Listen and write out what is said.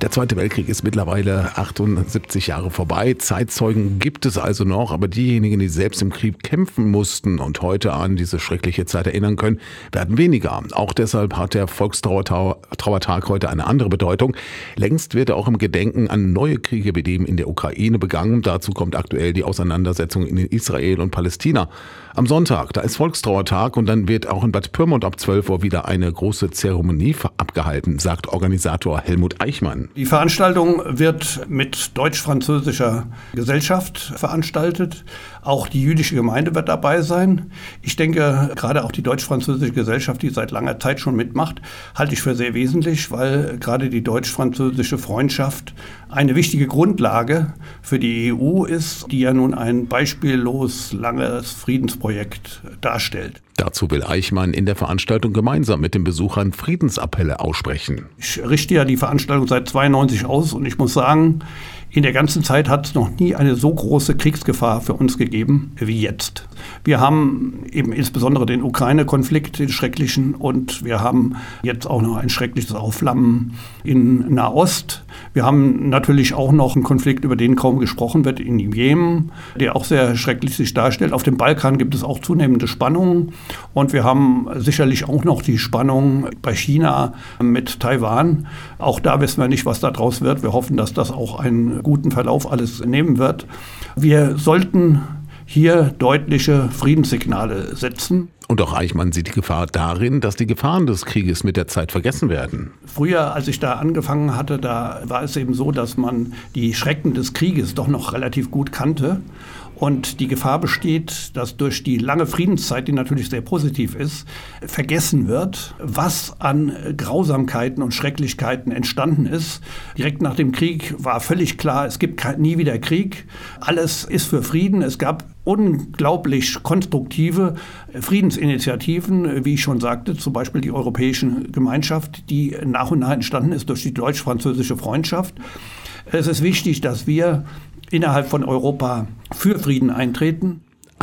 Der Zweite Weltkrieg ist mittlerweile 78 Jahre vorbei. Zeitzeugen gibt es also noch, aber diejenigen, die selbst im Krieg kämpfen mussten und heute an diese schreckliche Zeit erinnern können, werden weniger. Auch deshalb hat der Volkstrauertag heute eine andere Bedeutung. Längst wird er auch im Gedenken an neue Kriege wie dem in der Ukraine begangen. Dazu kommt aktuell die Auseinandersetzung in Israel und Palästina. Am Sonntag, da ist Volkstrauertag und dann wird auch in Bad Pyrmont ab 12 Uhr wieder eine große Zeremonie abgehalten, sagt Organisator Helmut Eichmann. Die Veranstaltung wird mit deutsch-französischer Gesellschaft veranstaltet. Auch die jüdische Gemeinde wird dabei sein. Ich denke, gerade auch die deutsch-französische Gesellschaft, die seit langer Zeit schon mitmacht, halte ich für sehr wesentlich, weil gerade die deutsch-französische Freundschaft eine wichtige Grundlage für die EU ist, die ja nun ein beispiellos langes Friedensprojekt darstellt. Dazu will Eichmann in der Veranstaltung gemeinsam mit den Besuchern Friedensappelle aussprechen. Ich richte ja die Veranstaltung seit 92 aus und ich muss sagen, in der ganzen Zeit hat es noch nie eine so große Kriegsgefahr für uns gegeben wie jetzt. Wir haben eben insbesondere den Ukraine-Konflikt, den schrecklichen, und wir haben jetzt auch noch ein schreckliches Aufflammen in Nahost. Wir haben natürlich auch noch einen Konflikt, über den kaum gesprochen wird, in Jemen, der auch sehr schrecklich sich darstellt. Auf dem Balkan gibt es auch zunehmende Spannungen und wir haben sicherlich auch noch die Spannung bei China mit Taiwan. Auch da wissen wir nicht, was daraus wird. Wir hoffen, dass das auch einen guten Verlauf alles nehmen wird. Wir sollten hier deutliche Friedenssignale setzen. Und auch Eichmann sieht die Gefahr darin, dass die Gefahren des Krieges mit der Zeit vergessen werden. Früher, als ich da angefangen hatte, da war es eben so, dass man die Schrecken des Krieges doch noch relativ gut kannte. Und die Gefahr besteht, dass durch die lange Friedenszeit, die natürlich sehr positiv ist, vergessen wird, was an Grausamkeiten und Schrecklichkeiten entstanden ist. Direkt nach dem Krieg war völlig klar, es gibt nie wieder Krieg. Alles ist für Frieden. Es gab unglaublich konstruktive Friedensinitiativen, wie ich schon sagte, zum Beispiel die Europäische Gemeinschaft, die nach und nach entstanden ist durch die deutsch-französische Freundschaft. Es ist wichtig, dass wir innerhalb von Europa für Frieden eintreten.